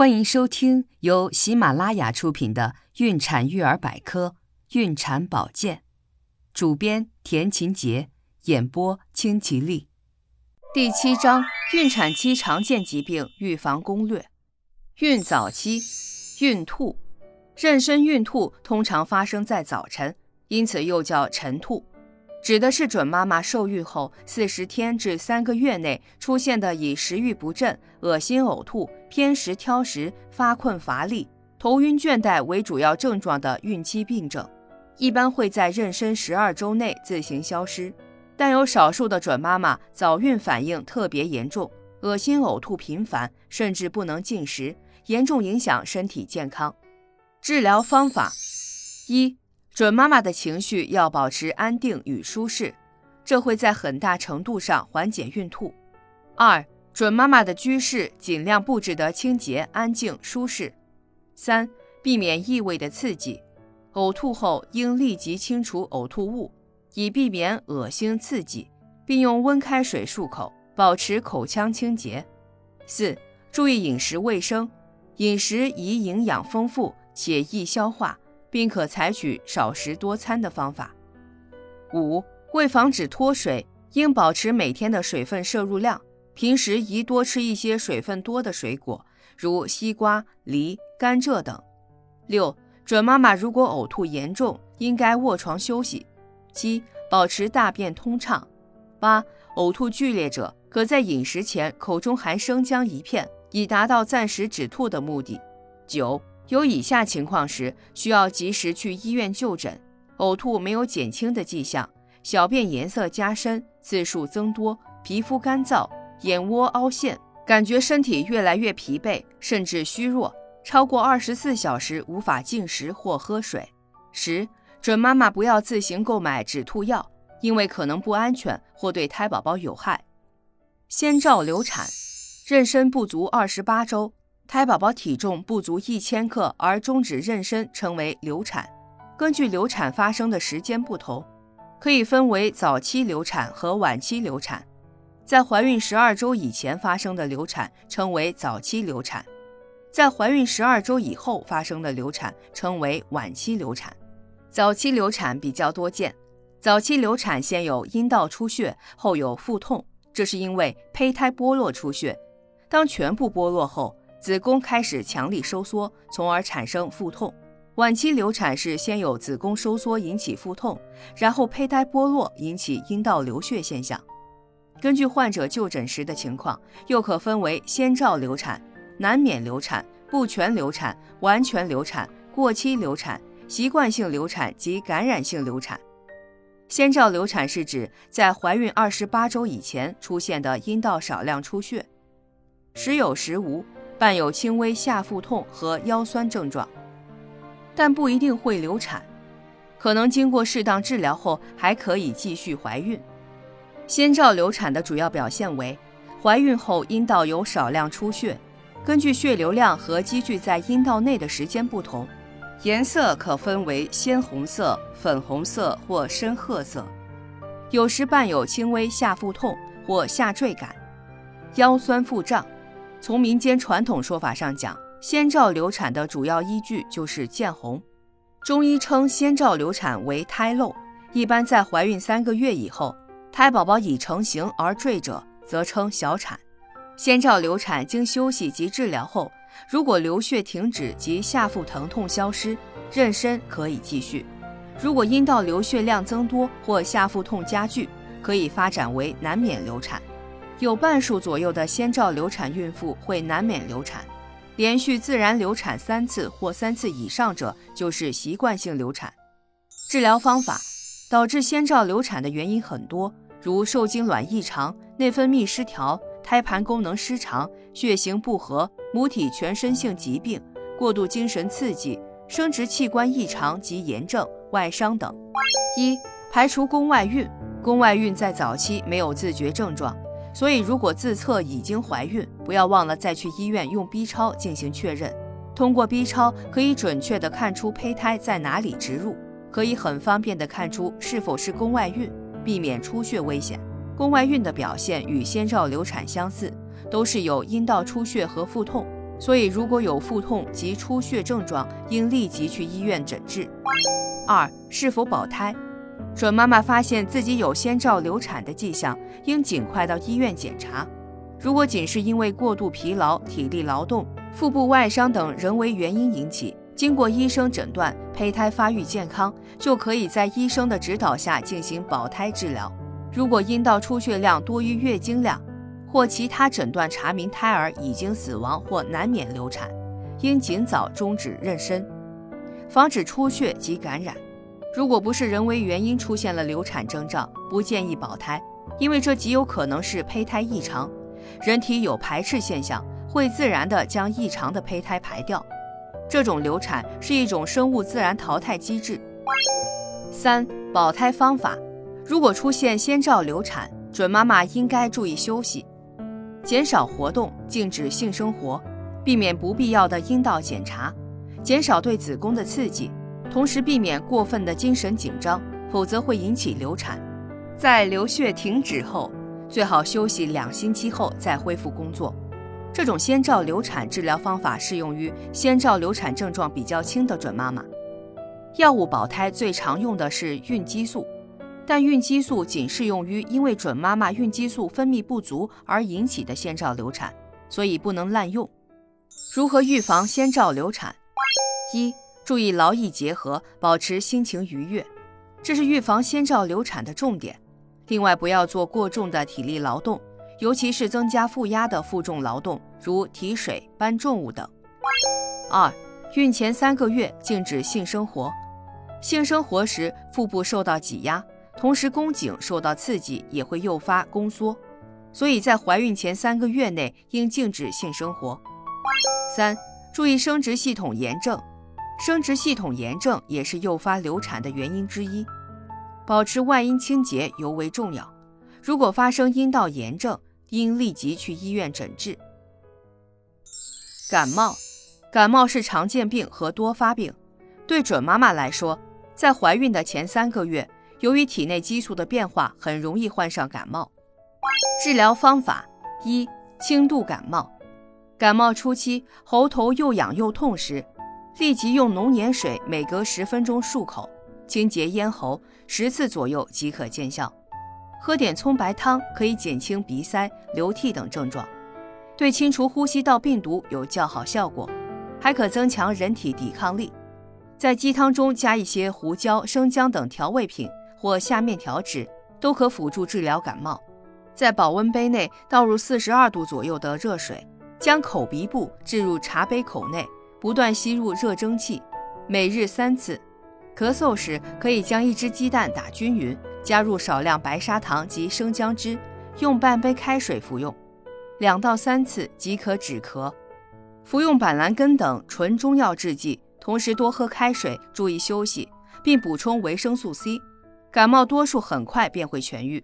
欢迎收听由喜马拉雅出品的《孕产育儿百科·孕产保健》，主编田勤杰，演播清吉丽。第七章：孕产期常见疾病预防攻略。孕早期，孕吐，妊娠孕吐通常发生在早晨，因此又叫晨吐。指的是准妈妈受孕后四十天至三个月内出现的以食欲不振、恶心呕吐、偏食挑食、发困乏力、头晕倦怠为主要症状的孕期病症，一般会在妊娠十二周内自行消失。但有少数的准妈妈早孕反应特别严重，恶心呕吐频繁，甚至不能进食，严重影响身体健康。治疗方法一。准妈妈的情绪要保持安定与舒适，这会在很大程度上缓解孕吐。二、准妈妈的居室尽量布置得清洁、安静、舒适。三、避免异味的刺激，呕吐后应立即清除呕吐物，以避免恶心刺激，并用温开水漱口，保持口腔清洁。四、注意饮食卫生，饮食宜营养丰富且易消化。并可采取少食多餐的方法。五、为防止脱水，应保持每天的水分摄入量，平时宜多吃一些水分多的水果，如西瓜、梨、甘蔗等。六、准妈妈如果呕吐严重，应该卧床休息。七、保持大便通畅。八、呕吐剧烈者，可在饮食前口中含生姜一片，以达到暂时止吐的目的。九。有以下情况时，需要及时去医院就诊：呕吐没有减轻的迹象，小便颜色加深、次数增多，皮肤干燥、眼窝凹陷，感觉身体越来越疲惫，甚至虚弱，超过二十四小时无法进食或喝水。十、准妈妈不要自行购买止吐药，因为可能不安全或对胎宝宝有害。先兆流产，妊娠不足二十八周。胎宝宝体重不足一千克而终止妊娠，称为流产。根据流产发生的时间不同，可以分为早期流产和晚期流产。在怀孕十二周以前发生的流产称为早期流产，在怀孕十二周以后发生的流产称为晚期流产。早期流产比较多见，早期流产先有阴道出血，后有腹痛，这是因为胚胎剥落出血。当全部剥落后，子宫开始强力收缩，从而产生腹痛。晚期流产是先有子宫收缩引起腹痛，然后胚胎剥落引起阴道流血现象。根据患者就诊时的情况，又可分为先兆流产、难免流产、不全流产、完全流产、过期流产、习惯性流产及感染性流产。先兆流产是指在怀孕二十八周以前出现的阴道少量出血，时有时无。伴有轻微下腹痛和腰酸症状，但不一定会流产，可能经过适当治疗后还可以继续怀孕。先兆流产的主要表现为：怀孕后阴道有少量出血，根据血流量和积聚在阴道内的时间不同，颜色可分为鲜红色、粉红色或深褐色，有时伴有轻微下腹痛或下坠感，腰酸腹胀。从民间传统说法上讲，先兆流产的主要依据就是见红。中医称先兆流产为胎漏，一般在怀孕三个月以后，胎宝宝已成型而坠者，则称小产。先兆流产经休息及治疗后，如果流血停止及下腹疼痛消失，妊娠可以继续；如果阴道流血量增多或下腹痛加剧，可以发展为难免流产。有半数左右的先兆流产孕妇会难免流产，连续自然流产三次或三次以上者就是习惯性流产。治疗方法导致先兆流产的原因很多，如受精卵异常、内分泌失调、胎盘功能失常、血型不合、母体全身性疾病、过度精神刺激、生殖器官异常及炎症、外伤等。一、排除宫外孕。宫外孕在早期没有自觉症状。所以，如果自测已经怀孕，不要忘了再去医院用 B 超进行确认。通过 B 超可以准确地看出胚胎在哪里植入，可以很方便地看出是否是宫外孕，避免出血危险。宫外孕的表现与先兆流产相似，都是有阴道出血和腹痛，所以如果有腹痛及出血症状，应立即去医院诊治。二、是否保胎？准妈妈发现自己有先兆流产的迹象，应尽快到医院检查。如果仅是因为过度疲劳、体力劳动、腹部外伤等人为原因引起，经过医生诊断，胚胎发育健康，就可以在医生的指导下进行保胎治疗。如果阴道出血量多于月经量，或其他诊断查明胎儿已经死亡或难免流产，应尽早终止妊娠，防止出血及感染。如果不是人为原因出现了流产征兆，不建议保胎，因为这极有可能是胚胎异常。人体有排斥现象，会自然地将异常的胚胎排掉。这种流产是一种生物自然淘汰机制。三、保胎方法：如果出现先兆流产，准妈妈应该注意休息。减少活动，禁止性生活，避免不必要的阴道检查，减少对子宫的刺激，同时避免过分的精神紧张，否则会引起流产。在流血停止后，最好休息两星期后再恢复工作。这种先兆流产治疗方法适用于先兆流产症状比较轻的准妈妈。药物保胎最常用的是孕激素。但孕激素仅适用于因为准妈妈孕激素分泌不足而引起的先兆流产，所以不能滥用。如何预防先兆流产？一、注意劳逸结合，保持心情愉悦，这是预防先兆流产的重点。另外，不要做过重的体力劳动，尤其是增加负压的负重劳动，如提水、搬重物等。二、孕前三个月禁止性生活，性生活时腹部受到挤压。同时，宫颈受到刺激也会诱发宫缩，所以在怀孕前三个月内应禁止性生活。三、注意生殖系统炎症，生殖系统炎症也是诱发流产的原因之一，保持外阴清洁尤为重要。如果发生阴道炎症，应立即去医院诊治。感冒，感冒是常见病和多发病，对准妈妈来说，在怀孕的前三个月。由于体内激素的变化，很容易患上感冒。治疗方法一：轻度感冒。感冒初期喉头又痒又痛时，立即用浓盐水每隔十分钟漱口，清洁咽喉，十次左右即可见效。喝点葱白汤可以减轻鼻塞、流涕等症状，对清除呼吸道病毒有较好效果，还可增强人体抵抗力。在鸡汤中加一些胡椒、生姜等调味品。或下面条纸都可辅助治疗感冒。在保温杯内倒入四十二度左右的热水，将口鼻部置入茶杯口内，不断吸入热蒸汽，每日三次。咳嗽时可以将一只鸡蛋打均匀，加入少量白砂糖及生姜汁，用半杯开水服用，两到三次即可止咳。服用板蓝根等纯中药制剂，同时多喝开水，注意休息，并补充维生素 C。感冒多数很快便会痊愈。